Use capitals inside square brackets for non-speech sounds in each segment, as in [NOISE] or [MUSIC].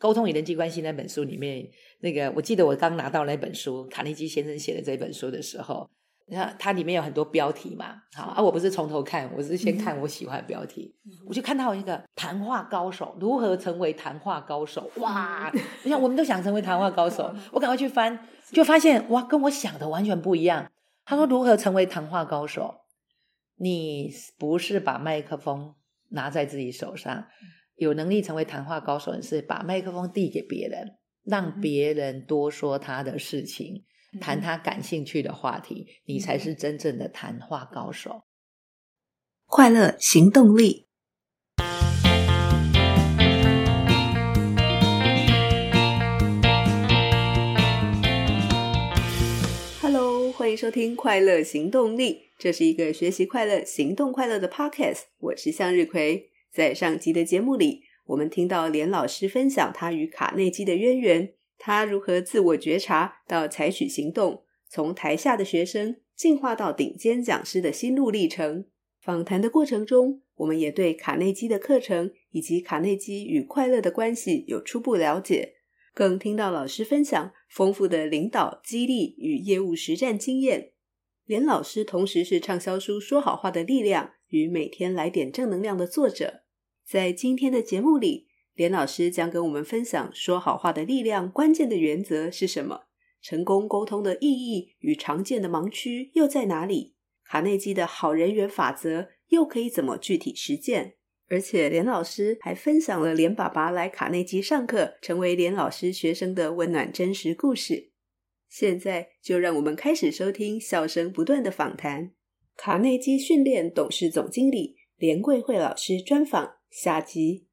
沟通与人际关系那本书里面，那个我记得我刚拿到那本书，卡内基先生写的这本书的时候，它它里面有很多标题嘛，好啊，我不是从头看，我是先看我喜欢的标题，嗯、我就看到一个谈话高手如何成为谈话高手，哇！你想我们都想成为谈话高手，[LAUGHS] 我赶快去翻，就发现哇，跟我想的完全不一样。他说如何成为谈话高手？你不是把麦克风拿在自己手上。有能力成为谈话高手的是把麦克风递给别人，让别人多说他的事情，嗯、谈他感兴趣的话题，嗯、你才是真正的谈话高手。快乐行动力。Hello，欢迎收听《快乐行动力》，这是一个学习快乐、行动快乐的 Podcast。我是向日葵。在上集的节目里，我们听到连老师分享他与卡内基的渊源，他如何自我觉察到采取行动，从台下的学生进化到顶尖讲师的心路历程。访谈的过程中，我们也对卡内基的课程以及卡内基与快乐的关系有初步了解，更听到老师分享丰富的领导、激励与业务实战经验。连老师同时是畅销书《说好话的力量》与每天来点正能量的作者。在今天的节目里，连老师将跟我们分享说好话的力量关键的原则是什么？成功沟通的意义与常见的盲区又在哪里？卡内基的好人缘法则又可以怎么具体实践？而且连老师还分享了连爸爸来卡内基上课，成为连老师学生的温暖真实故事。现在就让我们开始收听笑声不断的访谈。卡内基训练董事总经理连桂慧老师专访。下集，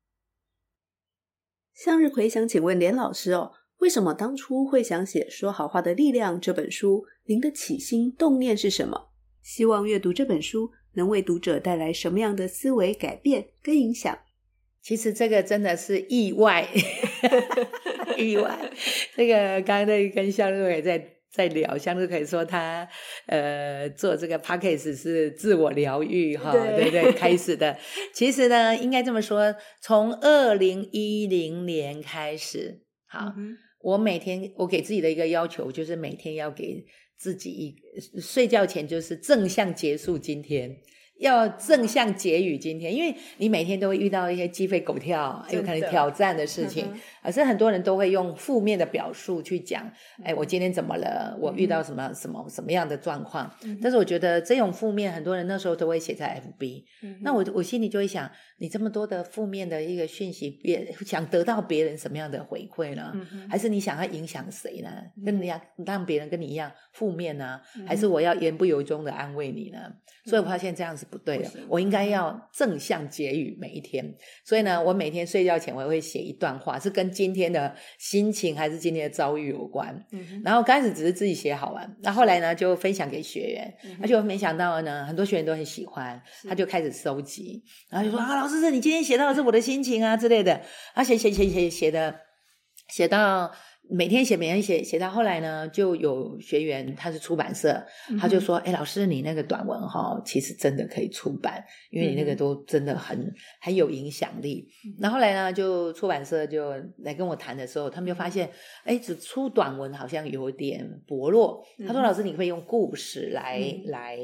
向日葵想请问连老师哦，为什么当初会想写《说好话的力量》这本书？您的起心动念是什么？希望阅读这本书能为读者带来什么样的思维改变跟影响？其实这个真的是意外，[LAUGHS] 意外。这个刚刚在跟向日葵在。在聊，像是可以说他呃做这个 p a c k a g e 是自我疗愈哈，对不对，对？开始的，其实呢，应该这么说，从二零一零年开始，好，嗯、我每天我给自己的一个要求就是每天要给自己一睡觉前就是正向结束今天。要正向结语今天，因为你每天都会遇到一些鸡飞狗跳、有可能挑战的事情，而是很多人都会用负面的表述去讲。哎，我今天怎么了？我遇到什么什么什么样的状况？但是我觉得这种负面，很多人那时候都会写在 FB。那我我心里就会想，你这么多的负面的一个讯息，别想得到别人什么样的回馈呢？还是你想要影响谁呢？跟你要让别人跟你一样负面呢？还是我要言不由衷的安慰你呢？所以我发现这样子。不对的，我应该要正向结语每一天。所以呢，我每天睡觉前我也会写一段话，是跟今天的心情还是今天的遭遇有关。嗯、然后刚开始只是自己写好玩，那后来呢就分享给学员，嗯、而且我没想到呢，很多学员都很喜欢，他就开始收集，然后就说、嗯、啊，老师，这你今天写到的是我的心情啊之类的，啊写写写写写的写到。每天写，每天写，写到后来呢，就有学员，他是出版社，他就说：“哎、嗯，老师，你那个短文哈，其实真的可以出版，因为你那个都真的很很有影响力。嗯哼”那后来呢，就出版社就来跟我谈的时候，他们就发现，哎，只出短文好像有点薄弱。他说：“老师，你可以用故事来、嗯、来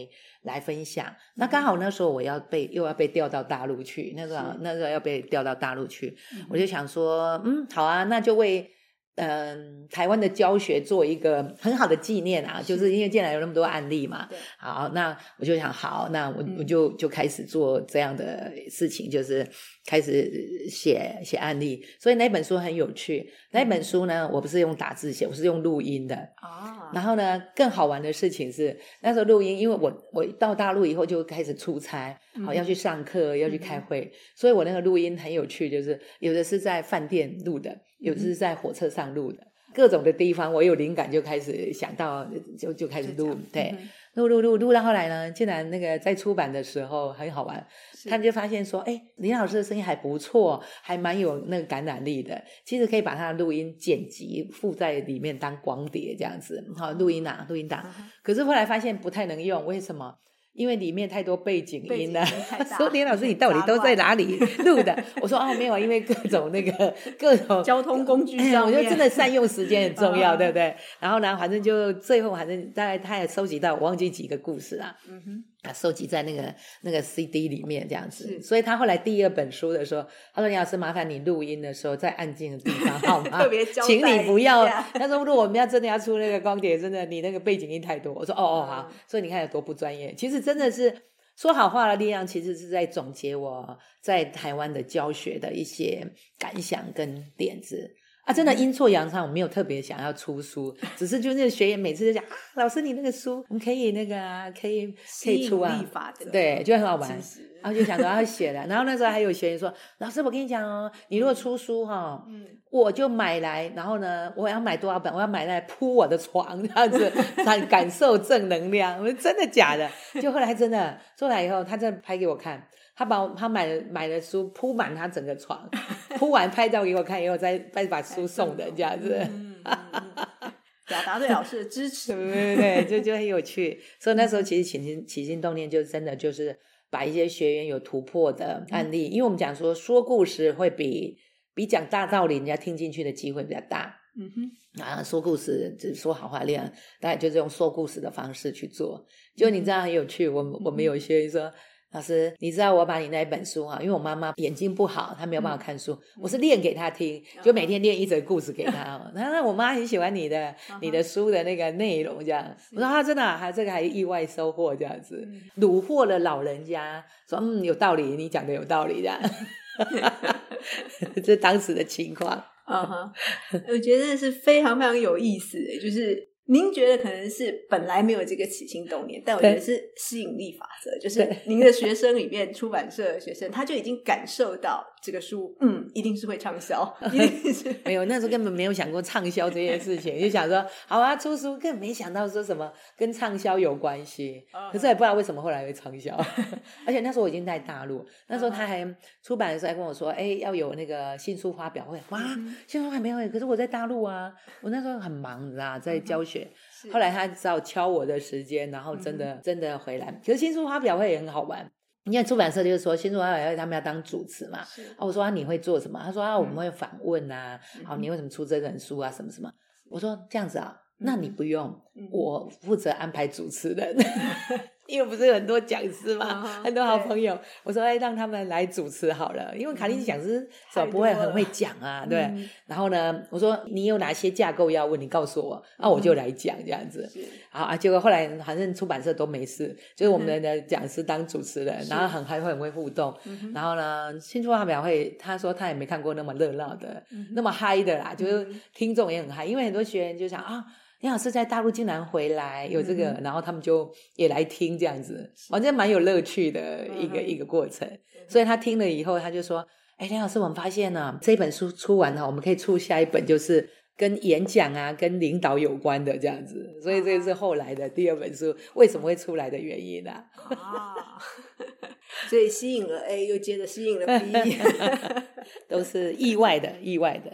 来分享。”那刚好那时候我要被又要被调到大陆去，那个那个要被调到大陆去，嗯、我就想说，嗯，好啊，那就为。嗯，台湾的教学做一个很好的纪念啊，是就是因为进来有那么多案例嘛。对好，那我就想，好，那我、嗯、我就就开始做这样的事情，就是开始写写案例。所以那本书很有趣。嗯、那本书呢，我不是用打字写，我是用录音的。哦。然后呢，更好玩的事情是，那时候录音，因为我我到大陆以后就开始出差，好、嗯、要去上课，要去开会，嗯、所以我那个录音很有趣，就是有的是在饭店录的。有的是在火车上录的，各种的地方，我有灵感就开始想到，就就开始录，对，录录录录到后来呢，竟然那个在出版的时候很好玩，他们就发现说，哎，林老师的声音还不错，还蛮有那个感染力的，其实可以把他的录音剪辑附在里面当光碟这样子，好录音啊，录音档，可是后来发现不太能用，为什么？因为里面太多背景音了。[LAUGHS] 说林老师，你到底都在哪里录的？我说哦，没有，因为各种那个 [LAUGHS] 各种交通工具上，我觉得真的善用时间很重要，[LAUGHS] 对不对？然后呢，反正就最后，反正大概他也收集到，我忘记几个故事了。嗯哼。啊，收集在那个那个 CD 里面这样子，所以他后来第二本书的时候，他说：“李老师，麻烦你录音的时候在安静的地方 [LAUGHS] 好吗？特别，请你不要。”他说：“如果我们要真的要出那个光碟，真的你那个背景音太多。”我说：“哦哦好。”所以你看有多不专业。其实真的是说好话的力量，其实是在总结我在台湾的教学的一些感想跟点子。啊，真的阴错阳差，我没有特别想要出书，[LAUGHS] 只是就那个学员每次都讲啊，老师你那个书，我们可以那个啊，可以可以出啊，对，就很好玩，然后就想着要写了，然后那时候还有学员说，老师我跟你讲哦，你如果出书哈，嗯，我就买来，然后呢，我要买多少本，我要买来铺我的床这样子，感 [LAUGHS] 感受正能量，我说真的假的？就后来真的做来以后，他真的拍给我看。他把他买了买了书铺满他整个床，铺完拍照给我看以后，再再把书送的这样子，嗯嗯嗯、表达对老师的支持，对对对，就就很有趣。所以那时候其实起心起心动念，就真的就是把一些学员有突破的案例，嗯、因为我们讲说说故事会比比讲大道理人家听进去的机会比较大。嗯哼，啊，说故事只说好话量，大概就是用说故事的方式去做。就你知道很有趣，我们我们有些人说。老师，你知道我把你那一本书哈，因为我妈妈眼睛不好，她没有办法看书，嗯、我是念给她听，就每天念一则故事给她。[LAUGHS] 然后我妈很喜欢你的你的书的那个内容，这样。我说啊，真的、啊，还这个还意外收获这样子，虏获了老人家，说嗯有道理，你讲的有道理这样。[LAUGHS] [LAUGHS] 这当时的情况，啊哈，我觉得是非常非常有意思的，就是。您觉得可能是本来没有这个起心动念，但我觉得是吸引力法则，就是您的学生里面出版社的学生，他就已经感受到这个书，嗯，一定是会畅销，一定是没有那时候根本没有想过畅销这件事情，[LAUGHS] 就想说好啊出书，更没想到说什么跟畅销有关系，[LAUGHS] 可是也不知道为什么后来会畅销，[LAUGHS] 而且那时候我已经在大陆，那时候他还出版的时候还跟我说，哎，要有那个新书发表会，哇，新书还没有，可是我在大陆啊，我那时候很忙，你知道，在教学。后来他只好敲我的时间，然后真的、嗯、真的回来。可是新书发表会也很好玩，因为出版社就是说新书发表会他们要当主持嘛。啊，我说啊，你会做什么？他说啊，我们会访问啊。好、嗯，你为什么出这本书啊？什么什么？我说这样子啊，那你不用，嗯、我负责安排主持人。[LAUGHS] 因为不是有很多讲师嘛，uh [LAUGHS] 很多好朋友，我说哎，让他们来主持好了。因为卡莉讲师怎么不会很会讲啊？对。嗯、然后呢，我说你有哪些架构要问，你告诉我，那、嗯啊、我就来讲这样子。是好啊，结果后来反正出版社都没事，就是我们的讲师当主持人，嗯、然后很还会很会互动。然后呢，新出发表会，他说他也没看过那么热闹的，那么嗨的啦，就是听众也很嗨，因为很多学员就想啊。李老师在大陆竟然回来，有这个，嗯、然后他们就也来听这样子，反正蛮有乐趣的一个、嗯、一个过程。嗯、所以他听了以后，他就说：“哎，李老师，我们发现呢，这本书出完了，我们可以出下一本，就是跟演讲啊、跟领导有关的这样子。”所以这是后来的第二本书为什么会出来的原因呢、啊？啊，[LAUGHS] 所以吸引了 A，又接着吸引了 B，[LAUGHS] 都是意外的，意外的。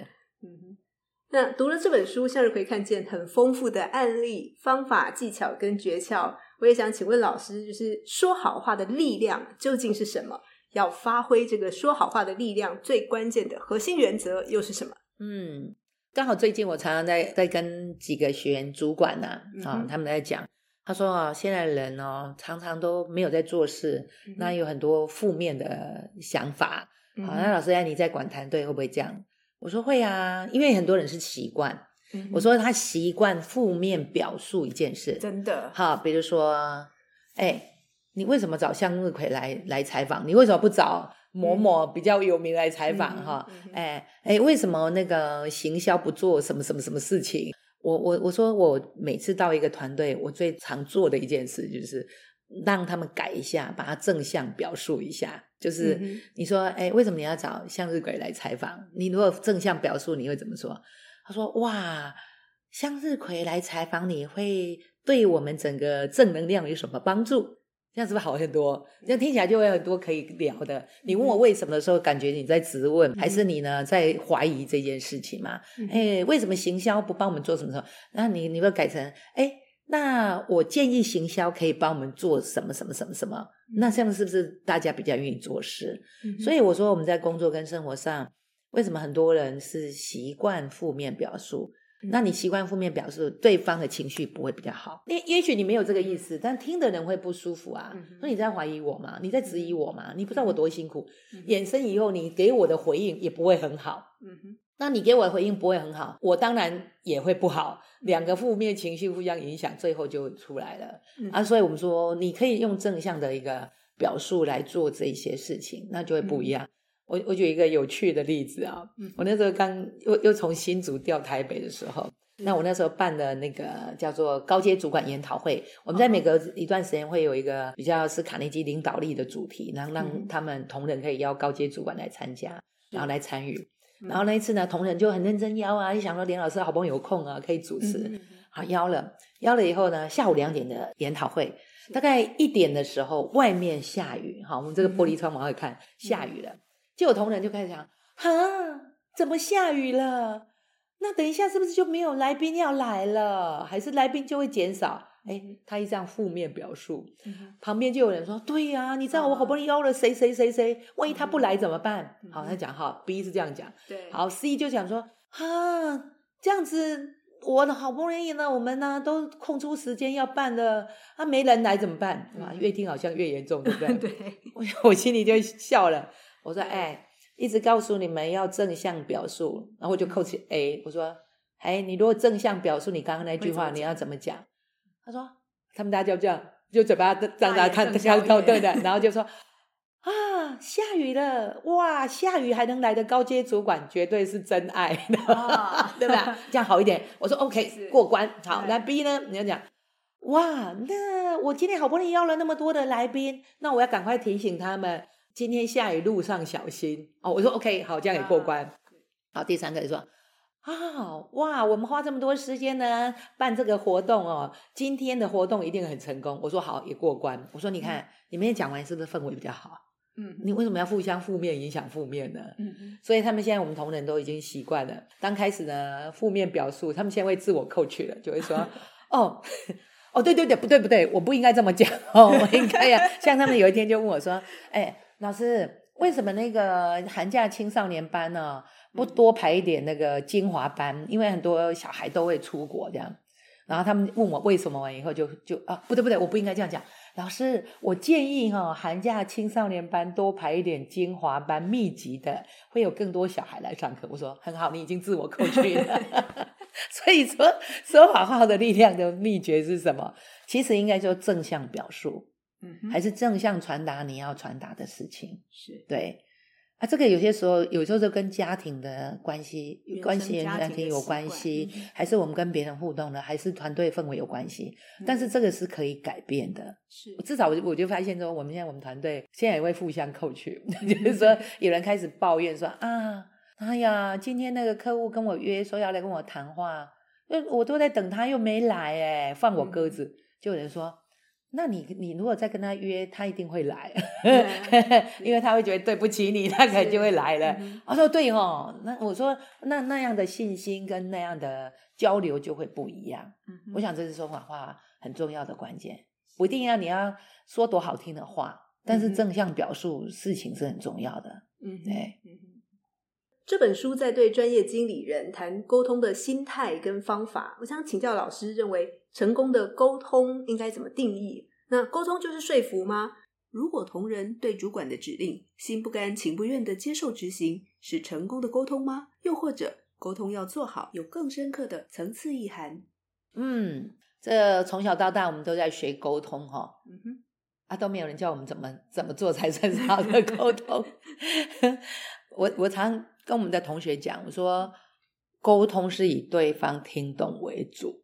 那读了这本书，向日葵看见很丰富的案例、方法、技巧跟诀窍。我也想请问老师，就是说好话的力量究竟是什么？要发挥这个说好话的力量，最关键的核心原则又是什么？嗯，刚好最近我常常在在跟几个学员主管呐、啊，啊、嗯哦，他们在讲，他说啊，现在人哦，常常都没有在做事，嗯、那有很多负面的想法。好、嗯哼哦，那老师，你在管团队会不会这样？我说会啊，因为很多人是习惯。嗯、我说他习惯负面表述一件事，真的。好，比如说，哎，你为什么找向日葵来来采访？你为什么不找某某比较有名来采访？哈、嗯，哎哎，为什么那个行销不做什么什么什么事情？我我我说我每次到一个团队，我最常做的一件事就是。让他们改一下，把它正向表述一下。就是你说，哎、为什么你要找向日葵来采访？你如果正向表述，你会怎么说？他说：哇，向日葵来采访你会对我们整个正能量有什么帮助？这样是不是好很多？这样听起来就会有很多可以聊的。你问我为什么的时候，感觉你在质问，还是你呢在怀疑这件事情嘛？哎，为什么行销不帮我们做什么时候？那你你会改成哎？那我建议行销可以帮我们做什么什么什么什么？那这样是不是大家比较愿意做事？嗯、所以我说我们在工作跟生活上，为什么很多人是习惯负面表述？嗯、那你习惯负面表述，对方的情绪不会比较好。也也许你没有这个意思，但听的人会不舒服啊。说、嗯、你在怀疑我吗？你在质疑我吗？你不知道我多辛苦。嗯、衍生以后，你给我的回应也不会很好。嗯哼。那你给我的回应不会很好，我当然也会不好，两个负面情绪互相影响，最后就出来了。嗯、啊，所以我们说，你可以用正向的一个表述来做这些事情，那就会不一样。嗯、我我举一个有趣的例子啊，嗯、我那时候刚又又从新竹调台北的时候，嗯、那我那时候办的那个叫做高阶主管研讨会，我们在每隔一段时间会有一个比较是卡内基领导力的主题，然后让他们同仁可以邀高阶主管来参加，嗯、然后来参与。然后那一次呢，同仁就很认真邀啊，就想说连老师好不容易有空啊，可以主持，好邀了，邀了以后呢，下午两点的研讨会，大概一点的时候，外面下雨，哈，我们这个玻璃窗往外看，嗯、下雨了，就有同仁就开始讲，哈，怎么下雨了？那等一下是不是就没有来宾要来了？还是来宾就会减少？哎，他一这样负面表述，嗯、旁边就有人说：“对呀、啊，你知道我好不容易邀了谁谁谁谁，万一他不来怎么办？”嗯、好，他讲哈，B 是这样讲，对，好，C 就讲说：“啊，这样子，我的好不容易呢，我们呢都空出时间要办了，啊，没人来怎么办？啊，越听好像越严重，对不对？[LAUGHS] 对，我我心里就笑了，我说：“哎，一直告诉你们要正向表述，然后我就扣起 A，我说：哎，你如果正向表述你刚刚那句话，你要怎么讲？”他说：“他们大家就这样，就嘴巴张大看，看高对的，然后就说：啊，下雨了，哇，下雨还能来的高阶主管，绝对是真爱，哦、[LAUGHS] 对吧？这样好一点。我说 [LAUGHS] OK，过关。好，那 B 呢？你要讲，哇，那我今天好不容易邀了那么多的来宾，那我要赶快提醒他们，今天下雨路上小心。哦，我说 OK，好，这样也过关。啊、好，第三个就说。”啊、哦、哇！我们花这么多时间呢，办这个活动哦，今天的活动一定很成功。我说好，也过关。我说你看，嗯、你们也讲完，是不是氛围比较好？嗯，你为什么要互相负面影响负面呢？嗯嗯。所以他们现在我们同仁都已经习惯了。刚开始呢，负面表述，他们现在会自我 coach 了，就会说 [LAUGHS] 哦哦，对对对，不对不对，我不应该这么讲哦，我应该呀。像他们有一天就问我说：“哎，老师，为什么那个寒假青少年班呢？”不多排一点那个精华班，因为很多小孩都会出国这样。然后他们问我为什么，完以后就就啊，不对不对，我不应该这样讲。老师，我建议哈、哦，寒假青少年班多排一点精华班，密集的，会有更多小孩来上课。我说很好，你已经自我扣去了。[LAUGHS] 所以说说好话的力量的秘诀是什么？其实应该就正向表述，嗯，还是正向传达你要传达的事情，是对。啊，这个有些时候，有时候就跟家庭的关系、关系家庭有关系，嗯、还是我们跟别人互动的，还是团队氛围有关系。嗯、但是这个是可以改变的。是，至少我我就发现说，我们现在我们团队现在也会互相 coach，[LAUGHS] 就是说有人开始抱怨说啊，哎呀，今天那个客户跟我约说要来跟我谈话，我都在等他又没来，哎，放我鸽子。嗯、就有人说。那你你如果再跟他约，他一定会来，[LAUGHS] 因为他会觉得对不起你，他可能就会来了。我说对哦，那我说那那样的信心跟那样的交流就会不一样。我想这是说谎话很重要的关键，不一定要你要说多好听的话，但是正向表述事情是很重要的。嗯，对。这本书在对专业经理人谈沟通的心态跟方法，我想请教老师，认为成功的沟通应该怎么定义？那沟通就是说服吗？如果同仁对主管的指令心不甘情不愿的接受执行，是成功的沟通吗？又或者沟通要做好，有更深刻的层次意涵？嗯，这从小到大我们都在学沟通哈，嗯哼，啊都没有人教我们怎么怎么做才算是好的沟通。[LAUGHS] 我我常跟我们的同学讲，我说沟通是以对方听懂为主，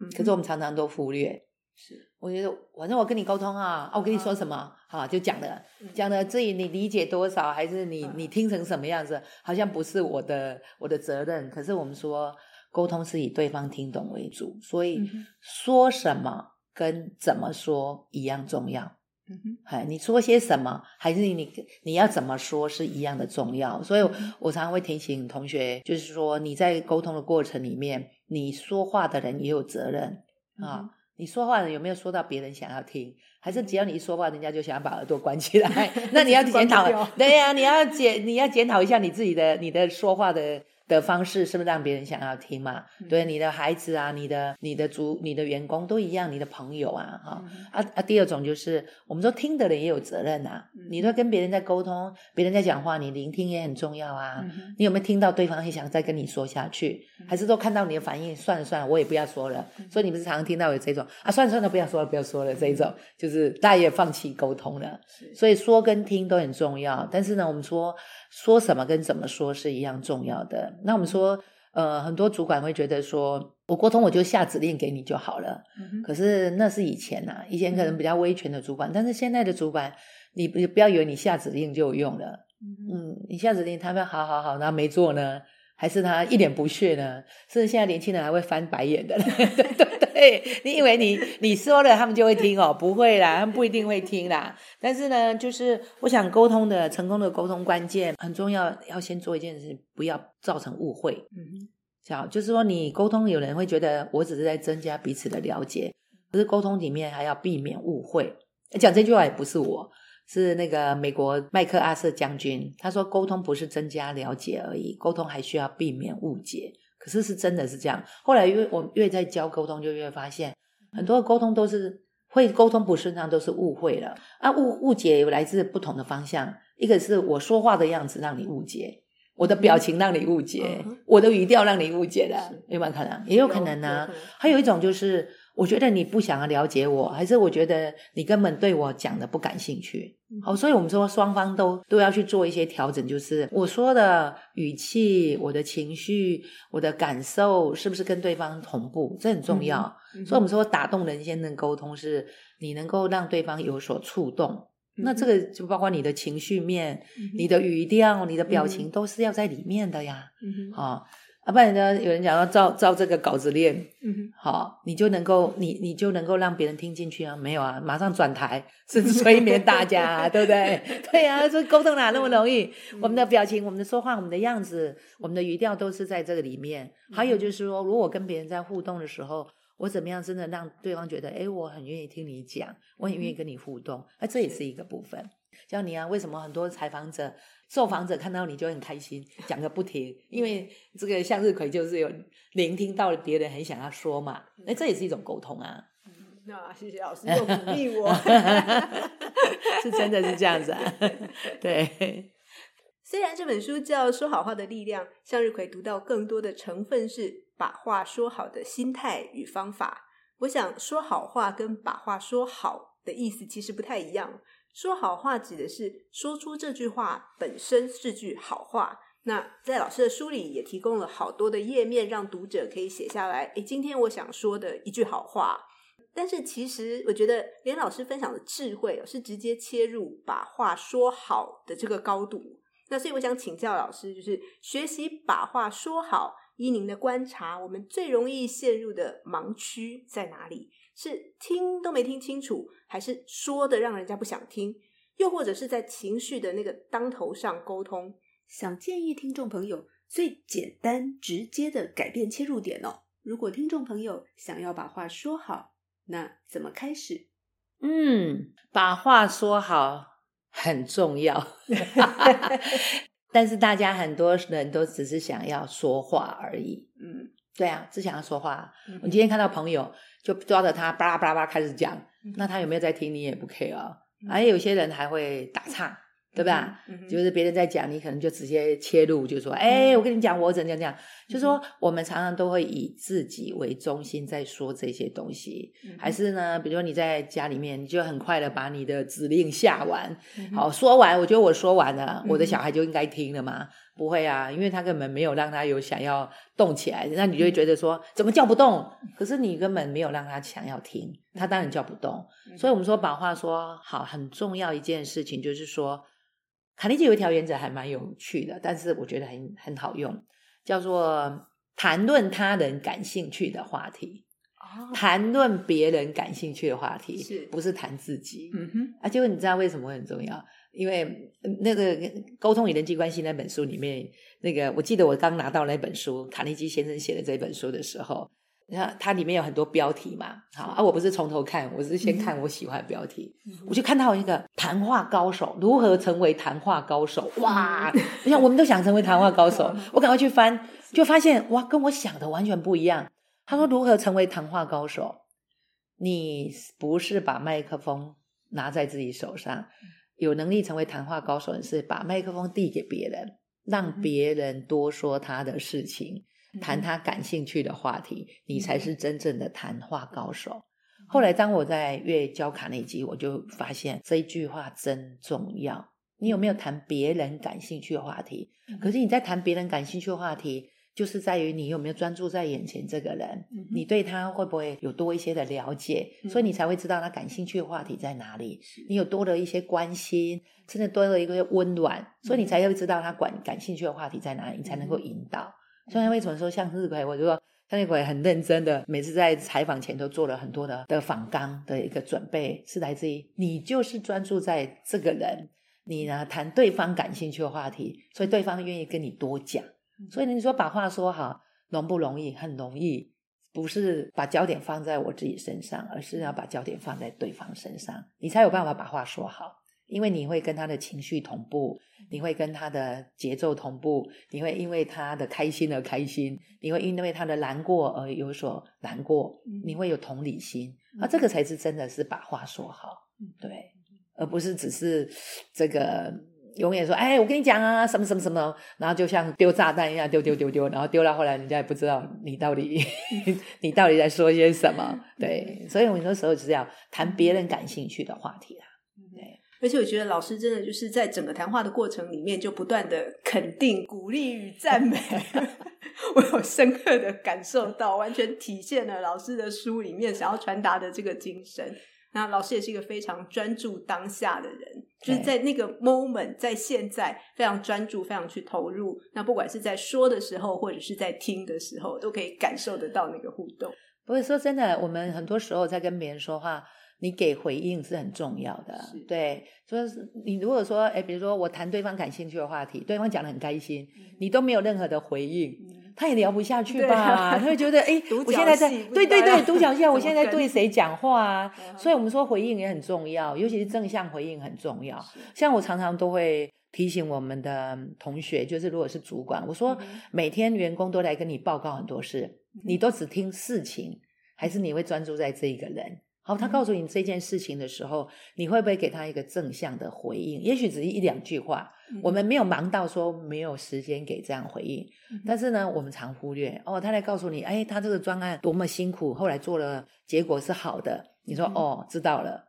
嗯、可是我们常常都忽略。是，我觉得反正我跟你沟通啊，啊我跟你说什么，好、啊、就讲了，讲了至于你理解多少，还是你你听成什么样子，好像不是我的我的责任。可是我们说沟通是以对方听懂为主，所以说什么跟怎么说一样重要。嗯哼，你说些什么，还是你你要怎么说是一样的重要。所以我常常会提醒同学，就是说你在沟通的过程里面，你说话的人也有责任啊。你说话有没有说到别人想要听？还是只要你一说话，人家就想要把耳朵关起来？[LAUGHS] 那你要检讨，对呀、啊，你要检你要检讨一下你自己的你的说话的。的方式是不是让别人想要听嘛？嗯、对，你的孩子啊，你的、你的主、你的员工都一样，你的朋友啊，哈、嗯、啊啊！第二种就是，我们说听的人也有责任呐、啊。嗯、你都跟别人在沟通，别人在讲话，你聆听也很重要啊。嗯、你有没有听到对方很想再跟你说下去？嗯、还是都看到你的反应，算了算了，我也不要说了。嗯、所以你们是常常听到有这种啊，算了算了，不要说了，不要说了这一种，就是大家也放弃沟通了。所以说跟听都很重要，但是呢，我们说。说什么跟怎么说是一样重要的。那我们说，呃，很多主管会觉得说，我沟通我就下指令给你就好了。嗯、可是那是以前呐、啊，以前可能比较威权的主管，嗯、但是现在的主管，你不不要以为你下指令就有用了。嗯，你下指令，他们好好好，然后没做呢？还是他一脸不屑呢？甚至现在年轻人还会翻白眼的，[LAUGHS] 对对对，你以为你你说了他们就会听哦？不会啦，他们不一定会听啦。但是呢，就是我想沟通的成功的沟通关键很重要，要先做一件事，不要造成误会。嗯，好，就是说你沟通，有人会觉得我只是在增加彼此的了解，可是沟通里面还要避免误会。讲这句话也不是我。是那个美国麦克阿瑟将军，他说沟通不是增加了解而已，沟通还需要避免误解。可是是真的是这样。后来越我越在教沟通，就越发现很多沟通都是会沟通不顺畅，都是误会了啊。误误解有来自不同的方向，一个是我说话的样子让你误解，我的表情让你误解，嗯、我的语调让你误解了，有没有可能？也有可能呢。还有一种就是。我觉得你不想要了解我，还是我觉得你根本对我讲的不感兴趣。好，所以我们说双方都都要去做一些调整，就是我说的语气、我的情绪、我的感受是不是跟对方同步，这很重要。嗯嗯、所以我们说打动人先的沟通，是你能够让对方有所触动。嗯、那这个就包括你的情绪面、嗯、你的语调、你的表情，都是要在里面的呀。嗯好。啊，不然呢？有人讲要照照这个稿子练，嗯哼，好，你就能够你你就能够让别人听进去啊？没有啊，马上转台，是催眠大家，啊，[LAUGHS] 对不对？对呀，啊，这沟通哪那么容易？嗯、我们的表情、我们的说话、我们的样子、我们的语调都是在这个里面。还有就是说，如果我跟别人在互动的时候，我怎么样真的让对方觉得，哎，我很愿意听你讲，我很愿意跟你互动，哎，这也是一个部分。像你啊，为什么很多采访者？受访者看到你就很开心，讲个不停，因为这个向日葵就是有聆听到了别人很想要说嘛，那这也是一种沟通啊。那谢谢老师又鼓励我，[LAUGHS] 是真的是这样子啊。对，虽然这本书叫《说好话的力量》，向日葵读到更多的成分是把话说好的心态与方法。我想说好话跟把话说好的意思其实不太一样。说好话指的是说出这句话本身是句好话。那在老师的书里也提供了好多的页面，让读者可以写下来。诶，今天我想说的一句好话。但是其实我觉得连老师分享的智慧是直接切入把话说好的这个高度。那所以我想请教老师，就是学习把话说好，依您的观察，我们最容易陷入的盲区在哪里？是听都没听清楚，还是说的让人家不想听？又或者是在情绪的那个当头上沟通？想建议听众朋友最简单直接的改变切入点哦。如果听众朋友想要把话说好，那怎么开始？嗯，把话说好很重要，[LAUGHS] 但是大家很多人都只是想要说话而已。嗯，对啊，只想要说话。嗯、我今天看到朋友。就抓着他巴拉巴拉巴拉开始讲，那他有没有在听？你也不 care 啊。还有些人还会打岔，对吧？就是别人在讲，你可能就直接切入，就说：“哎，我跟你讲，我怎样怎样。”就说我们常常都会以自己为中心在说这些东西，还是呢？比如说你在家里面，你就很快的把你的指令下完，好说完，我觉得我说完了，我的小孩就应该听了嘛。不会啊，因为他根本没有让他有想要动起来，那你就会觉得说怎么叫不动？可是你根本没有让他想要听，他当然叫不动。所以我们说把话说好很重要一件事情，就是说卡内基有一条原则还蛮有趣的，但是我觉得很很好用，叫做谈论他人感兴趣的话题，谈论别人感兴趣的话题，是不是谈自己？嗯哼，啊，结果你知道为什么会很重要？因为那个沟通与人际关系那本书里面，那个我记得我刚拿到那本书，卡内基先生写的这本书的时候，它里面有很多标题嘛，好啊，我不是从头看，我是先看我喜欢的标题，嗯、我就看到一个谈话高手如何成为谈话高手，哇！你想我们都想成为谈话高手，[LAUGHS] 我赶快去翻，就发现哇，跟我想的完全不一样。他说如何成为谈话高手？你不是把麦克风拿在自己手上，有能力成为谈话高手的是把麦克风递给别人，让别人多说他的事情。谈他感兴趣的话题，你才是真正的谈话高手。后来，当我在越教卡内基，我就发现这一句话真重要。你有没有谈别人感兴趣的话题？可是你在谈别人感兴趣的话题，就是在于你有没有专注在眼前这个人，你对他会不会有多一些的了解，所以你才会知道他感兴趣的话题在哪里。你有多了一些关心，甚至多了一个温暖，所以你才会知道他感感兴趣的话题在哪里，你才能够引导。所以为什么说向日葵？我就说向日葵很认真的，每次在采访前都做了很多的的访纲的一个准备，是来自于你就是专注在这个人，你呢谈对方感兴趣的话题，所以对方愿意跟你多讲。所以你说把话说好容不容易？很容易，不是把焦点放在我自己身上，而是要把焦点放在对方身上，你才有办法把话说好。因为你会跟他的情绪同步，你会跟他的节奏同步，你会因为他的开心而开心，你会因为他的难过而有所难过，你会有同理心，啊，这。个才是真的是把话说好，对，而不是只是这个永远说，哎，我跟你讲啊，什么什么什么，然后就像丢炸弹一样丢丢丢丢，然后丢到后来人家也不知道你到底 [LAUGHS] 你到底在说些什么，对，所以我很多时候只是要谈别人感兴趣的话题啦。而且我觉得老师真的就是在整个谈话的过程里面，就不断的肯定、鼓励与赞美。[LAUGHS] 我有深刻的感受到，完全体现了老师的书里面想要传达的这个精神。那老师也是一个非常专注当下的人，就是在那个 moment，在现在非常专注、非常去投入。那不管是在说的时候，或者是在听的时候，都可以感受得到那个互动。不会说真的，我们很多时候在跟别人说话。你给回应是很重要的，对，所以你如果说，哎，比如说我谈对方感兴趣的话题，对方讲的很开心，你都没有任何的回应，他也聊不下去吧？他会觉得，哎，[LAUGHS] 我现在在，对对对，独角戏，我现在在对谁讲话啊？所以我们说回应也很重要，尤其是正向回应很重要。像我常常都会提醒我们的同学，就是如果是主管，我说每天员工都来跟你报告很多事，你都只听事情，还是你会专注在这一个人？好，他告诉你这件事情的时候，你会不会给他一个正向的回应？也许只是一两句话。我们没有忙到说没有时间给这样回应，但是呢，我们常忽略。哦，他来告诉你，哎，他这个专案多么辛苦，后来做了，结果是好的。你说，哦，知道了，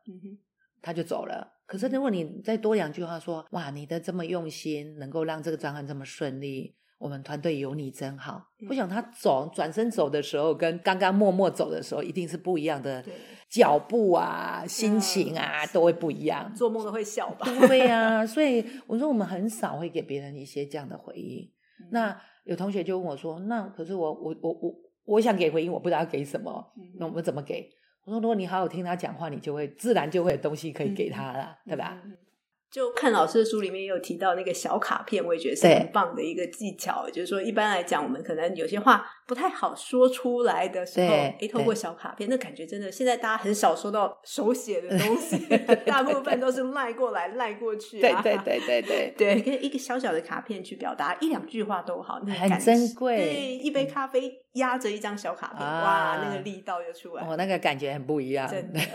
他就走了。可是如果你再多两句话说，哇，你的这么用心，能够让这个专案这么顺利。我们团队有你真好。我想他走转身走的时候，跟刚刚默默走的时候，一定是不一样的脚步啊，心情啊，都会不一样。做梦都会笑吧？对啊，所以我说我们很少会给别人一些这样的回应。那有同学就问我说：“那可是我我我我我想给回应，我不知道要给什么，那我们怎么给？”我说：“如果你好好听他讲话，你就会自然就会有东西可以给他了，对吧？”就看老师的书里面也有提到那个小卡片，我也觉得是很棒的一个技巧。就是说，一般来讲，我们可能有些话不太好说出来的时候，诶，透过小卡片，那感觉真的，现在大家很少收到手写的 [LAUGHS] 东西，[LAUGHS] 大部分都是赖过来赖过去。对对对对对对，跟一个小小的卡片去表达一两句话都好，那很珍贵。对，一杯咖啡压着一张小卡片，哇，那个力道就出来，哦，那个感觉很不一样，真的。[LAUGHS]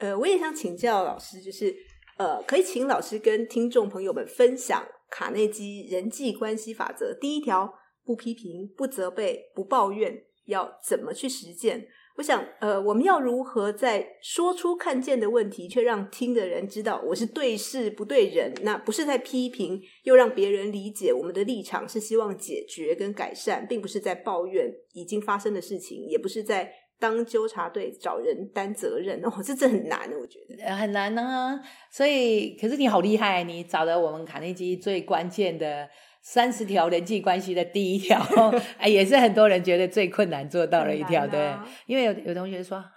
呃，我也想请教老师，就是呃，可以请老师跟听众朋友们分享卡内基人际关系法则第一条：不批评、不责备、不抱怨，要怎么去实践？我想，呃，我们要如何在说出看见的问题，却让听的人知道我是对事不对人？那不是在批评，又让别人理解我们的立场是希望解决跟改善，并不是在抱怨已经发生的事情，也不是在。当纠察队找人担责任哦，[LAUGHS] 这真很难，我觉得很难呢、啊。所以，可是你好厉害，你找了我们卡内基最关键的三十条人际关系的第一条，[LAUGHS] 哎，也是很多人觉得最困难做到了一条，啊、对。因为有有同学说啊，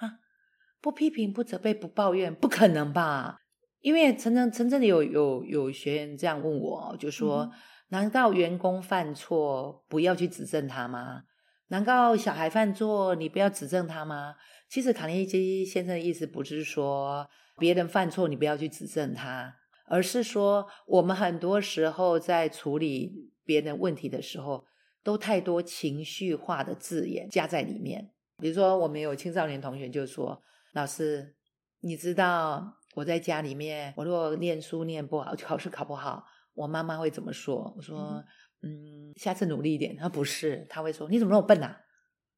不批评、不责备、不抱怨，不可能吧？因为真正真正的有有有学员这样问我，就说：嗯、难道员工犯错不要去指正他吗？难道小孩犯错你不要指正他吗？其实卡内基先生的意思不是说别人犯错你不要去指正他，而是说我们很多时候在处理别人问题的时候，都太多情绪化的字眼加在里面。比如说，我们有青少年同学就说：“老师，你知道我在家里面，我如果念书念不好，考试考不好，我妈妈会怎么说？”我说：“嗯，下次努力一点。”他不是，他会说：“你怎么那么笨啊？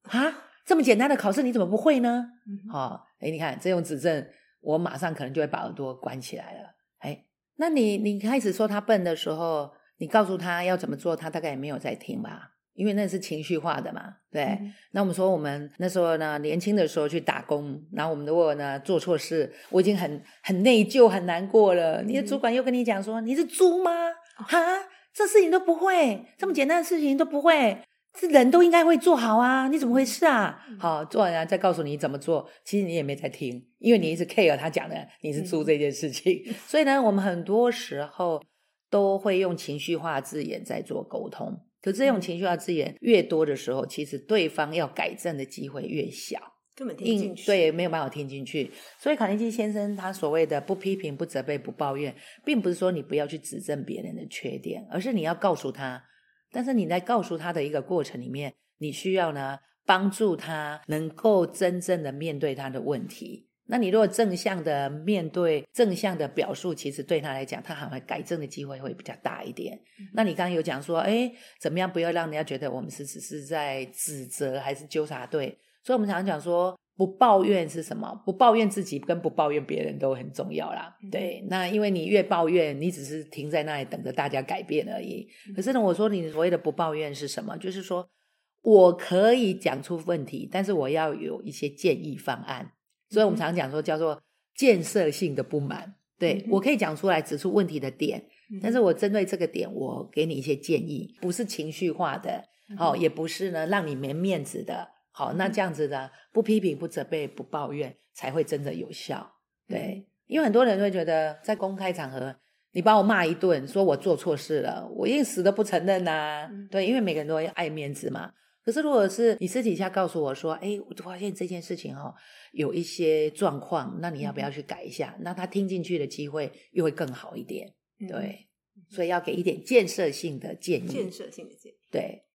啊，这么简单的考试你怎么不会呢？”好，哎，你看这种指正，我马上可能就会把耳朵关起来了。哎，那你你开始说他笨的时候，你告诉他要怎么做，他大概也没有在听吧？因为那是情绪化的嘛，对。嗯、那我们说，我们那时候呢，年轻的时候去打工，然后我们如果呢做错事，我已经很很内疚、很难过了。你的主管又跟你讲说：“嗯、你是猪吗？哈，这事情都不会，这么简单的事情都不会，是人都应该会做好啊？你怎么回事啊？”好，做完了再告诉你怎么做，其实你也没在听，因为你一直 care 他讲的你是做这件事情。[LAUGHS] 嗯、所以呢，我们很多时候都会用情绪化字眼在做沟通。可这种情绪化字眼越多的时候，其实对方要改正的机会越小，根本听进去，对，没有办法听进去。所以卡内基先生他所谓的不批评、不责备、不抱怨，并不是说你不要去指正别人的缺点，而是你要告诉他。但是你在告诉他的一个过程里面，你需要呢帮助他能够真正的面对他的问题。那你如果正向的面对，正向的表述，其实对他来讲，他还会改正的机会会比较大一点。嗯、那你刚刚有讲说，哎，怎么样不要让人家觉得我们是只是在指责还是纠察队？所以我们常常讲说，不抱怨是什么？不抱怨自己跟不抱怨别人都很重要啦。嗯、对，那因为你越抱怨，你只是停在那里等着大家改变而已。可是呢，我说你所谓的不抱怨是什么？就是说我可以讲出问题，但是我要有一些建议方案。所以我们常常讲说叫做建设性的不满，对，嗯、我可以讲出来指出问题的点，但是我针对这个点，我给你一些建议，不是情绪化的，好、嗯哼，也不是呢让你没面子的，好，那这样子的不批评、不责备、不抱怨，才会真的有效，对，嗯、因为很多人会觉得在公开场合，你把我骂一顿，说我做错事了，我硬死都不承认呐、对，因为每个人都会爱面子嘛。可是，如果是你私底下告诉我说：“哎，我就发现这件事情哈、哦，有一些状况，那你要不要去改一下？”嗯、那他听进去的机会又会更好一点。嗯、对，所以要给一点建设性的建议。建设性的建议。对。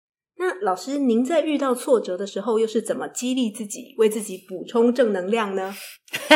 那老师，您在遇到挫折的时候，又是怎么激励自己，为自己补充正能量呢？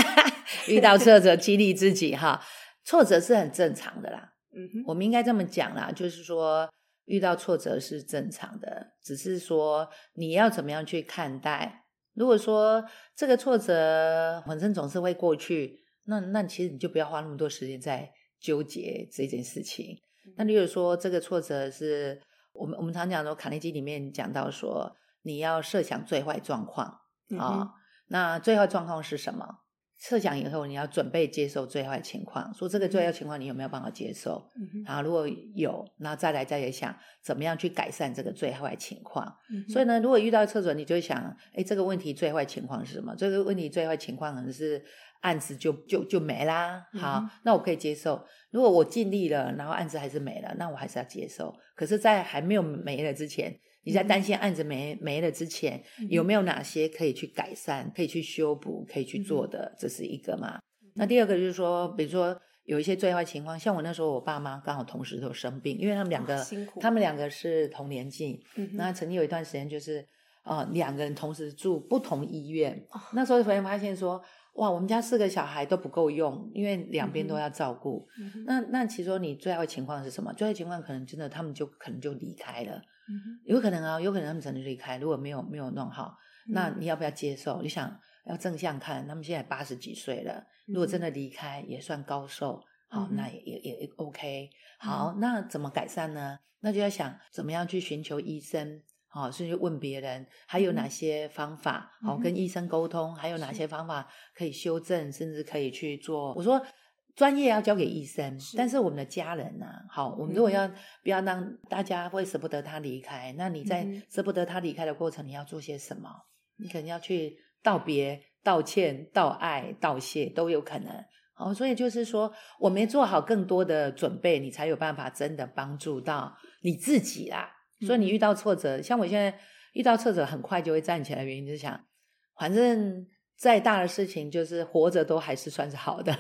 [LAUGHS] 遇到挫折，激励自己哈，挫折是很正常的啦。嗯哼，我们应该这么讲啦，就是说。遇到挫折是正常的，只是说你要怎么样去看待。如果说这个挫折反正总是会过去，那那其实你就不要花那么多时间在纠结这件事情。那如果说这个挫折是我们我们常讲说卡内基里面讲到说，你要设想最坏状况啊，那最坏状况是什么？设想以后，你要准备接受最坏情况。说这个最坏情况，你有没有办法接受？嗯、哼然后如果有，那再来再来想怎么样去改善这个最坏情况。嗯、所以呢，如果遇到挫折，你就会想：哎，这个问题最坏情况是什么？这个问题最坏情况可能是案子就就就没啦。好，嗯、那我可以接受。如果我尽力了，然后案子还是没了，那我还是要接受。可是，在还没有没了之前。你在担心案子没没了之前，有没有哪些可以去改善、可以去修补、可以去做的？这是一个嘛？那第二个就是说，比如说有一些最坏情况，像我那时候，我爸妈刚好同时都生病，因为他们两个，他们两个是同年纪。那曾经有一段时间，就是呃两个人同时住不同医院。那时候突然发现说，哇，我们家四个小孩都不够用，因为两边都要照顾。那那其实说你最坏情况是什么？最坏情况可能真的他们就可能就离开了。嗯，有可能啊，有可能他们真的离开。如果没有没有弄好，那你要不要接受？你想要正向看，他们现在八十几岁了，如果真的离开，也算高寿，好，那也也也 OK。好，那怎么改善呢？那就要想怎么样去寻求医生，好，甚至问别人还有哪些方法，好，跟医生沟通，还有哪些方法可以修正，甚至可以去做。我说。专业要交给医生，是但是我们的家人呢、啊？好，我们如果要、嗯、不要让大家会舍不得他离开，那你在舍不得他离开的过程，你要做些什么？你可能要去道别、道歉、道爱、道谢都有可能。好，所以就是说，我没做好更多的准备，你才有办法真的帮助到你自己啦。所以你遇到挫折，像我现在。遇到挫折很快就会站起来，原因就是想，反正。再大的事情，就是活着都还是算是好的。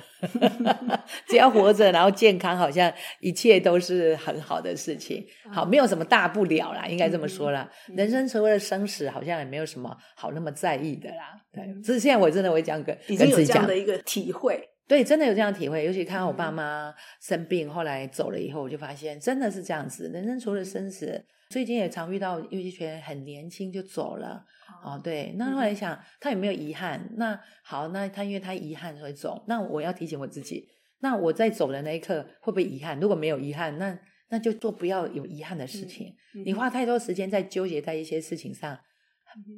[LAUGHS] 只要活着，然后健康，好像一切都是很好的事情。好，没有什么大不了啦，应该这么说啦。人生所谓的生死，好像也没有什么好那么在意的啦。对，只是现在我真的会这样跟已经有这样的一个体会。对，真的有这样的体会。尤其看到我爸妈生病，后来走了以后，我就发现真的是这样子。人生除了生死，最近也常遇到有一群很年轻就走了。哦，对，那后来想他有没有遗憾？那好，那他因为他遗憾所以走，那我要提醒我自己，那我在走的那一刻会不会遗憾？如果没有遗憾，那那就做不要有遗憾的事情。嗯嗯、你花太多时间在纠结在一些事情上，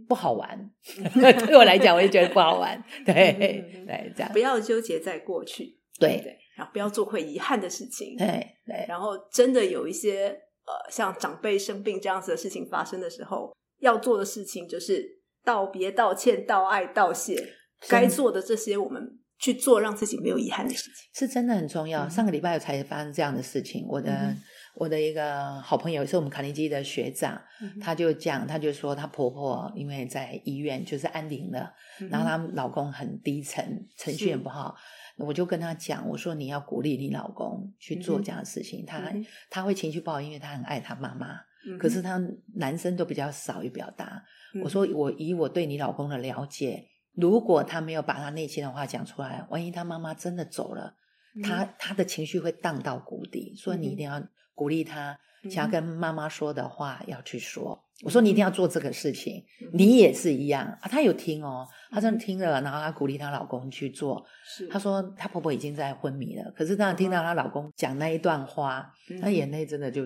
不好玩。[LAUGHS] 对我来讲，我就觉得不好玩。对对，这样不要纠结在过去，对对，然后不要做会遗憾的事情。对对，然后真的有一些呃，像长辈生病这样子的事情发生的时候，要做的事情就是。道别、道歉、道爱、道谢，该做的这些，我们去做，让自己没有遗憾的事情，是真的很重要。嗯、上个礼拜才发生这样的事情，我的、嗯、我的一个好朋友是我们卡内基的学长，嗯、他就讲，他就说，他婆婆因为在医院就是安宁了，嗯、然后她老公很低沉，情绪也不好，我就跟他讲，我说你要鼓励你老公去做这样的事情，嗯、他、嗯、他会情绪不好，因为他很爱他妈妈，嗯、可是他男生都比较少于表达。我说，我以我对你老公的了解，如果他没有把他内心的话讲出来，万一他妈妈真的走了，他他的情绪会荡到谷底。所以你一定要鼓励他，想要跟妈妈说的话要去说。我说你一定要做这个事情，你也是一样啊。他有听哦，他真的听了，然后他鼓励她老公去做。是，他说她婆婆已经在昏迷了，可是当听到她老公讲那一段话，她眼泪真的就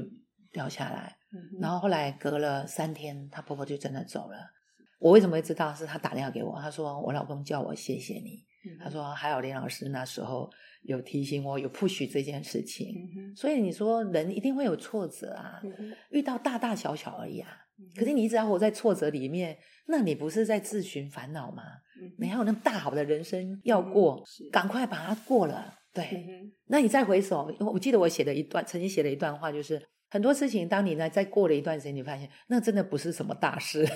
掉下来。然后后来隔了三天，她婆婆就真的走了。我为什么会知道？是她打电话给我，她说我老公叫我谢谢你。她说还有林老师那时候有提醒我，有 push 这件事情。所以你说人一定会有挫折啊，遇到大大小小而已啊。可是你一直要活在挫折里面，那你不是在自寻烦恼吗？你还有那么大好的人生要过，赶快把它过了。对，那你再回首，我记得我写的一段，曾经写了一段话，就是。很多事情，当你呢再过了一段时间，你发现那真的不是什么大事，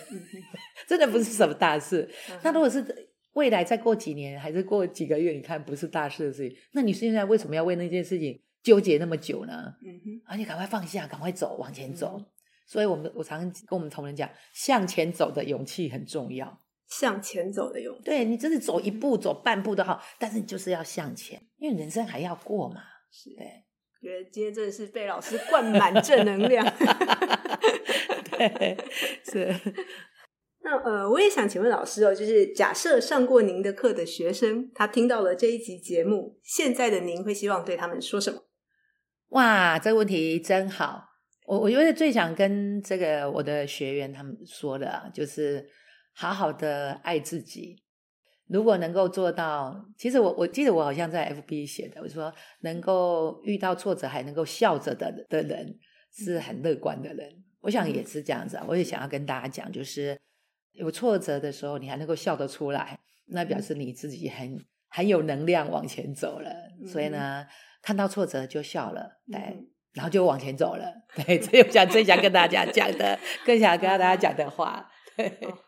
真的不是什么大事。那如果是未来再过几年，还是过几个月，你看不是大事的事情，那你现在为什么要为那件事情纠结那么久呢？嗯哼，而且赶快放下，赶快走，往前走。所以我们我常常跟我们同仁讲，向前走的勇气很重要。向前走的勇气，对，你真是走一步、走半步都好，但是你就是要向前，因为人生还要过嘛。是，对。觉得今天真的是被老师灌满正能量，[LAUGHS] 对，是。那呃，我也想请问老师哦，就是假设上过您的课的学生，他听到了这一集节目，现在的您会希望对他们说什么？哇，这个问题真好。我我觉得最想跟这个我的学员他们说的，就是好好的爱自己。如果能够做到，其实我我记得我好像在 FB 写的，我说能够遇到挫折还能够笑着的的人是很乐观的人。我想也是这样子啊，我也想要跟大家讲，就是有挫折的时候你还能够笑得出来，那表示你自己很很有能量往前走了。所以呢，看到挫折就笑了，对，然后就往前走了，[LAUGHS] 对，这我想最想跟大家讲的，更想跟大家讲的话。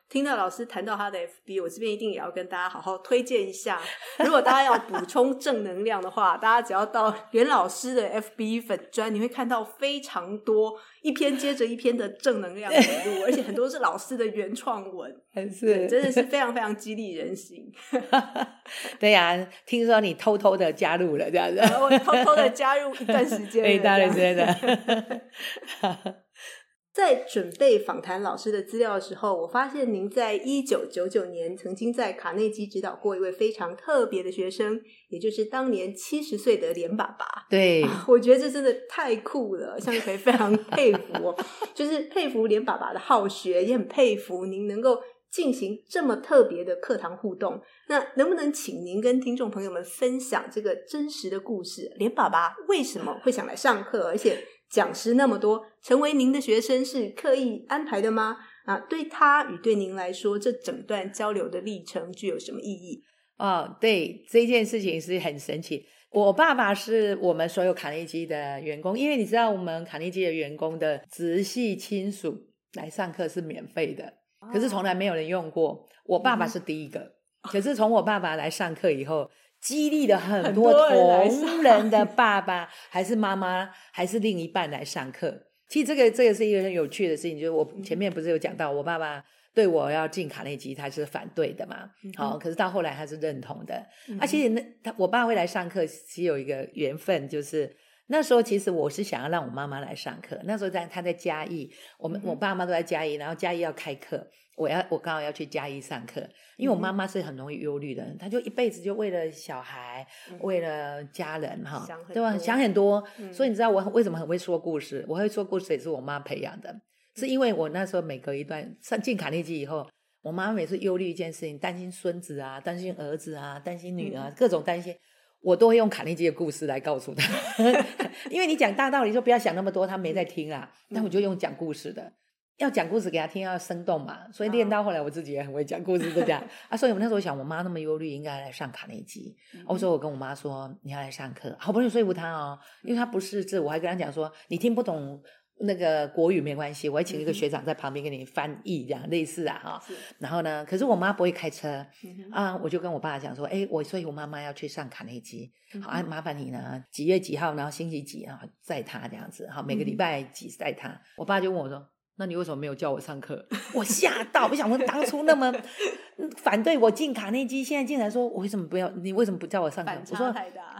听到老师谈到他的 FB，我这边一定也要跟大家好好推荐一下。[LAUGHS] 如果大家要补充正能量的话，大家只要到袁老师的 FB 粉专，你会看到非常多一篇接着一篇的正能量语录，而且很多是老师的原创文，[LAUGHS] 是真的是非常非常激励人心。[LAUGHS] 对呀、啊，听说你偷偷的加入了这样子，我偷偷的加入一段时间，一段时间的。在准备访谈老师的资料的时候，我发现您在一九九九年曾经在卡内基指导过一位非常特别的学生，也就是当年七十岁的连爸爸。对、啊，我觉得这真的太酷了，向日葵非常佩服哦，[LAUGHS] 就是佩服连爸爸的好学，也很佩服您能够进行这么特别的课堂互动。那能不能请您跟听众朋友们分享这个真实的故事？连爸爸为什么会想来上课，而且？讲师那么多，成为您的学生是刻意安排的吗？啊，对他与对您来说，这整段交流的历程具有什么意义？哦，对，这件事情是很神奇。我爸爸是我们所有卡内基的员工，因为你知道，我们卡内基的员工的直系亲属来上课是免费的，可是从来没有人用过。我爸爸是第一个，可是从我爸爸来上课以后，激励了很多同人的爸爸，[LAUGHS] 还是妈妈，还是另一半来上课。其实这个这个是一个很有趣的事情，就是我前面不是有讲到我爸爸。对我要进卡内基，他是反对的嘛？好、嗯哦，可是到后来他是认同的。而、嗯、且、啊、那他我爸会来上课，是有一个缘分，就是那时候其实我是想要让我妈妈来上课。那时候在他在嘉义，我们、嗯、我爸妈都在嘉义，然后嘉义要开课，我要我刚好要去嘉义上课，因为我妈妈是很容易忧虑的人，她就一辈子就为了小孩，嗯、为了家人哈，对吧？想很多，嗯、所以你知道我为什么很会说故事？我会说故事也是我妈培养的。是因为我那时候每隔一段上进卡内基以后，我妈妈每次忧虑一件事情，担心孙子啊，担心儿子啊，担心女儿啊，各种担心，我都会用卡内基的故事来告诉她。[LAUGHS] [LAUGHS] 因为你讲大道理，说不要想那么多，她没在听啊。那我就用讲故事的，要讲故事给他听，要生动嘛。所以练到后来，我自己也很会讲故事，就这样 [LAUGHS] 啊。所以我那时候想，我妈那么忧虑，应该来上卡内基。我说我跟我妈说，你要来上课，好不容易说服她哦，因为她不识字，我还跟她讲说，你听不懂。那个国语没关系，我会请一个学长在旁边给你翻译，这样类似啊哈。然后呢，可是我妈不会开车啊，我就跟我爸讲说，哎，我所以我妈妈要去上卡内基，好啊，麻烦你呢，几月几号，然后星期几啊，载她这样子，好，每个礼拜几载她。我爸就问我说，那你为什么没有叫我上课？[LAUGHS] 我吓到，我想说当初那么 [LAUGHS] 反对我进卡内基，现在竟然说我为什么不要？你为什么不叫我上课？我说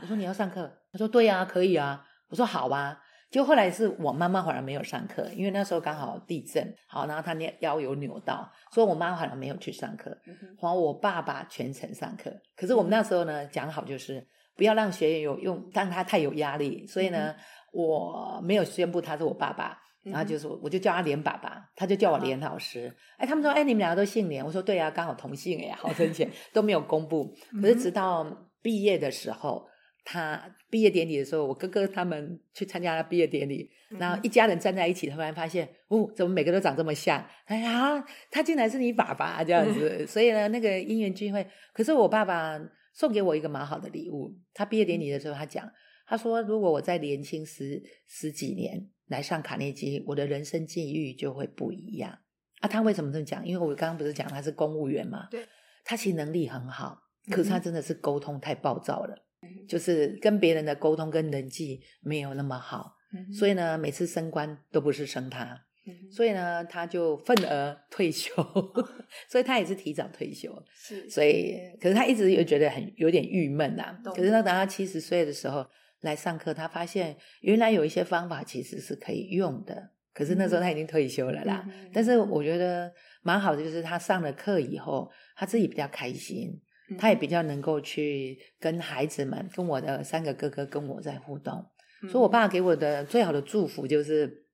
我说你要上课，他说对呀，可以啊。我说好吧。就后来是我妈妈反而没有上课，因为那时候刚好地震，好，然后她那腰有扭到，所以我妈好像没有去上课，然后我爸爸全程上课。可是我们那时候呢，讲好就是不要让学员有用，让他太有压力，所以呢，我没有宣布他是我爸爸，然后就是我就叫他连爸爸，他就叫我连老师。哎，他们说，哎，你们两个都姓连，我说对啊，刚好同姓哎，好神奇，都没有公布。可是直到毕业的时候。他毕业典礼的时候，我哥哥他们去参加了毕业典礼，然后一家人站在一起，突然发现，哦，怎么每个都长这么像？哎呀，他竟然是你爸爸这样子。所以呢，那个姻缘聚会，可是我爸爸送给我一个蛮好的礼物。他毕业典礼的时候，他讲，他说，如果我再年轻十十几年来上卡内基，我的人生际遇就会不一样。啊，他为什么这么讲？因为我刚刚不是讲他是公务员嘛？对，他其实能力很好，可是他真的是沟通太暴躁了。就是跟别人的沟通跟人际没有那么好，嗯、所以呢，每次升官都不是升他，嗯、所以呢，他就愤而退休，哦、[LAUGHS] 所以他也是提早退休。是，所以可是他一直又觉得很有点郁闷呐、啊。可是他等他七十岁的时候来上课，他发现原来有一些方法其实是可以用的。可是那时候他已经退休了啦。嗯、但是我觉得蛮好的，就是他上了课以后，他自己比较开心。他也比较能够去跟孩子们，跟我的三个哥哥跟我在互动，嗯、所以我爸给我的最好的祝福就是，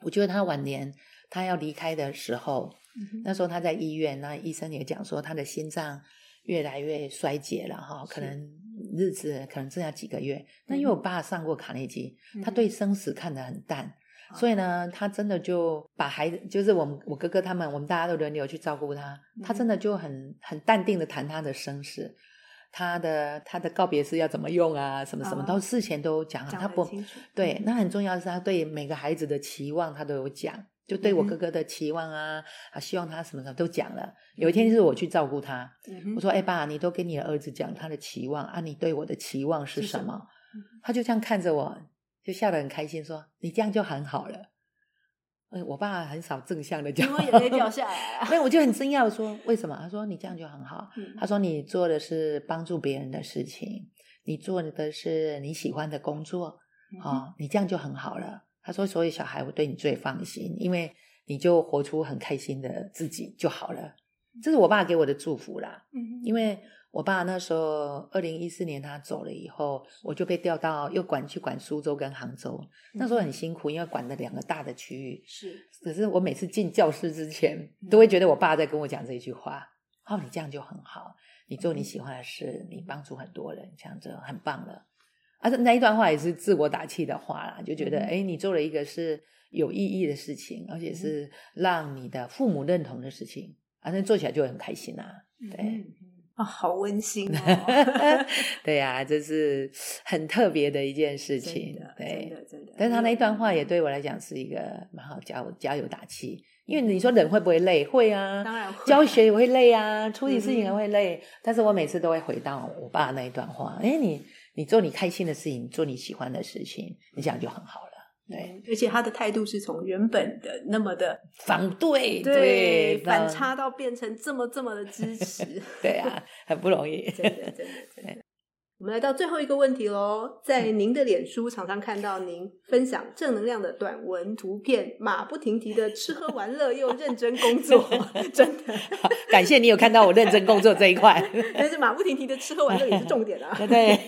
我觉得他晚年他要离开的时候，嗯、那时候他在医院，那医生也讲说他的心脏越来越衰竭了哈，可能日子可能剩下几个月。那因为我爸上过卡内基，嗯、他对生死看得很淡。所以呢，他真的就把孩子，就是我们我哥哥他们，我们大家都轮流去照顾他。他真的就很很淡定的谈他的生死，他的他的告别式要怎么用啊，什么什么，都事前都讲好。他不对，那很重要的是他对每个孩子的期望他都有讲，就对我哥哥的期望啊，啊希望他什么的都讲了。有一天就是我去照顾他，我说：“哎爸，你都跟你的儿子讲他的期望啊，你对我的期望是什么？”他就这样看着我。就笑得很开心，说：“你这样就很好了。”哎，我爸很少正向的讲，眼泪掉下来了。[LAUGHS] 所以我就很惊讶，说：“为什么？”他说：“你这样就很好。嗯”他说：“你做的是帮助别人的事情，你做的是你喜欢的工作，嗯、哦，你这样就很好了。”他说：“所以小孩我对你最放心，因为你就活出很开心的自己就好了。”这是我爸给我的祝福啦。嗯，因为。我爸那时候，二零一四年他走了以后，我就被调到又管去管苏州跟杭州。那时候很辛苦，因为管了两个大的区域。是，可是我每次进教室之前，都会觉得我爸在跟我讲这一句话：“哦，你这样就很好，你做你喜欢的事，你帮助很多人，这样就很棒了。”而且那一段话也是自我打气的话啦，就觉得哎，你做了一个是有意义的事情，而且是让你的父母认同的事情，啊，那做起来就很开心啊。对。啊，好温馨哦！[LAUGHS] [LAUGHS] 对呀、啊，这是很特别的一件事情。对，真的，真的。但是他那一段话也对我来讲是一个蛮好加加油打气。因为你说人会不会累？会啊，当然会。教学也会累啊，处理事情也会累。嗯、但是我每次都会回到我爸那一段话：哎，你你做你开心的事情，做你喜欢的事情，你这样就很好了。对，而且他的态度是从原本的那么的反对，对，对反差到变成这么这么的支持，[LAUGHS] 对啊，很不容易，[LAUGHS] 真的，真的，[LAUGHS] 真的。我们来到最后一个问题喽，在您的脸书常常看到您分享正能量的短文图片，马不停蹄的吃喝玩乐又认真工作，[LAUGHS] 真的，感谢你有看到我认真工作这一块。[LAUGHS] 但是马不停蹄的吃喝玩乐也是重点啊，[LAUGHS] 对，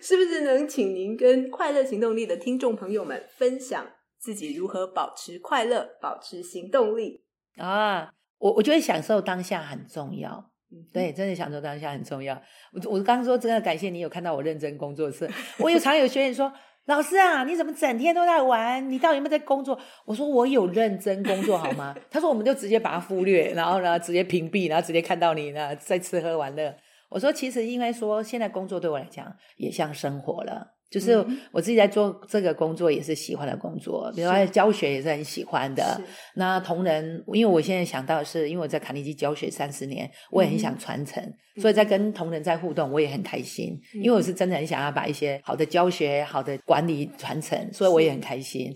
是不是能请您跟快乐行动力的听众朋友们分享自己如何保持快乐、保持行动力啊？我我觉得享受当下很重要。对，真的享受当下很重要。我我刚说真的感谢你有看到我认真工作是，我有常有学员说，老师啊，你怎么整天都在玩？你到底有没有在工作？我说我有认真工作好吗？他说我们就直接把它忽略，然后呢直接屏蔽，然后直接看到你呢在吃喝玩乐。我说其实应该说现在工作对我来讲也像生活了。就是我自己在做这个工作，也是喜欢的工作。比如说教学也是很喜欢的。那同仁，因为我现在想到是，因为我在卡内基教学三十年，我也很想传承，嗯、所以在跟同仁在互动，我也很开心。嗯、因为我是真的很想要把一些好的教学、好的管理传承，所以我也很开心。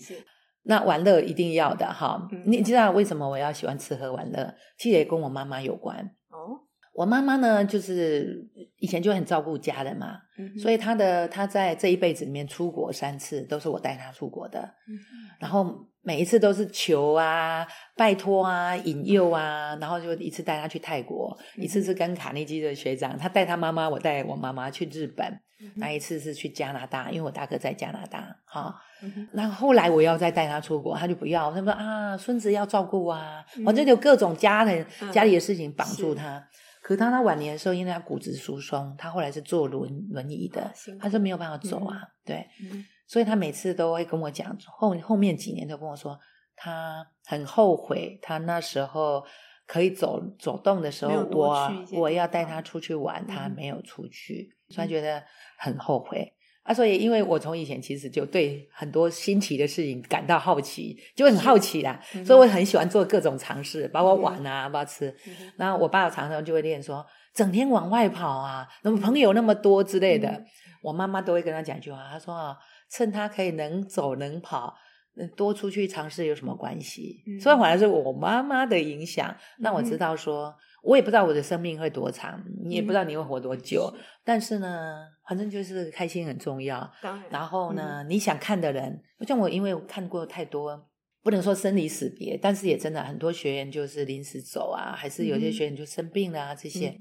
那玩乐一定要的哈，嗯、你知道为什么我要喜欢吃喝玩乐？其实也跟我妈妈有关。我妈妈呢，就是以前就很照顾家人嘛，嗯、所以她的她在这一辈子里面出国三次，都是我带她出国的。嗯、然后每一次都是求啊、拜托啊、引诱啊，然后就一次带她去泰国，嗯、一次是跟卡内基的学长，他带他妈妈，我带我妈妈去日本，嗯、那一次是去加拿大，因为我大哥在加拿大。哈，那、后来我要再带他出国，他就不要，他说啊，孙子要照顾啊，反正有各种家人、嗯、家里的事情绑住他。可是当他晚年的时候，因为他骨质疏松，他后来是坐轮轮椅的，他是没有办法走啊。嗯、对，嗯、所以他每次都会跟我讲，后后面几年都跟我说，他很后悔，他那时候可以走走动的时候，我我要带他出去玩，他没有出去，嗯、所以他觉得很后悔。啊，所以因为我从以前其实就对很多新奇的事情感到好奇，就会很好奇啦，嗯、所以我很喜欢做各种尝试，包括玩啊，包括吃。嗯、然后我爸常常就会练说，整天往外跑啊，那么朋友那么多之类的。嗯、我妈妈都会跟他讲一句话，她说啊，趁他可以能走能跑，多出去尝试有什么关系？嗯、所以反而是我妈妈的影响，让我知道说。我也不知道我的生命会多长，你也不知道你会活多久，嗯、但是呢，反正就是开心很重要。当然，然后呢，嗯、你想看的人，像我，因为我看过太多，不能说生离死别，但是也真的很多学员就是临时走啊，还是有些学员就生病了啊，这些、嗯、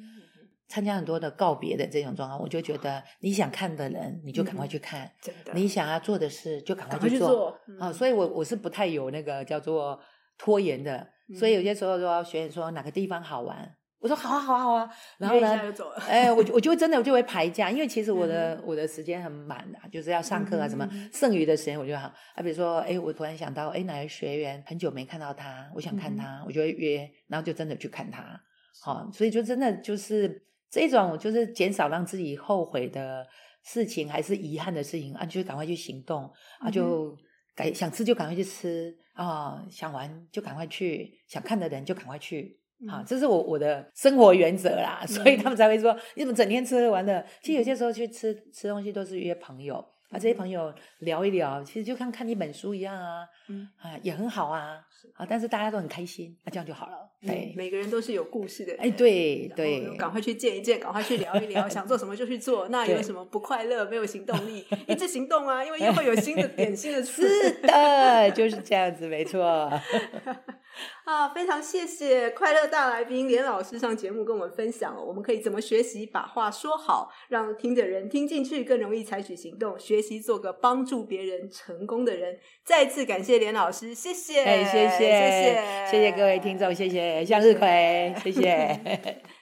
参加很多的告别的这种状况，我就觉得你想看的人，你就赶快去看；嗯、真的，你想要做的事，就赶快去做。啊，所以我我是不太有那个叫做拖延的，所以有些时候说学员说哪个地方好玩。我说好啊好啊好啊，然后呢，哎，我我就会真的我就会排假，因为其实我的、嗯、我的时间很满的，就是要上课啊什么，嗯、剩余的时间我就好。啊，比如说哎，我突然想到哎，哪个学员很久没看到他，我想看他，嗯、我就会约，然后就真的去看他，好、哦，所以就真的就是这种就是减少让自己后悔的事情，还是遗憾的事情啊，就赶快去行动啊，就赶想吃就赶快去吃啊、哦，想玩就赶快去，想看的人就赶快去。啊，这是我我的生活原则啦，嗯、所以他们才会说你怎么整天吃喝玩乐？其实有些时候去吃吃东西都是约朋友，啊，这些朋友聊一聊，其实就像看一本书一样啊，嗯啊，也很好啊，啊，但是大家都很开心，那、啊、这样就好了。对、嗯，每个人都是有故事的。哎，对对，赶快去见一见，赶快去聊一聊，[LAUGHS] 想做什么就去做。那有什么不快乐、没有行动力，一直行动啊，因为又会有新的 [LAUGHS] 点、新的事。是的，就是这样子，没错。[LAUGHS] [LAUGHS] 啊，非常谢谢快乐大来宾连老师上节目跟我们分享，我们可以怎么学习把话说好，让听的人听进去，更容易采取行动，学习做个帮助别人成功的人。再次感谢连老师，谢谢，哎，谢谢，谢谢，谢谢各位听众，谢谢向日葵，谢谢。[LAUGHS]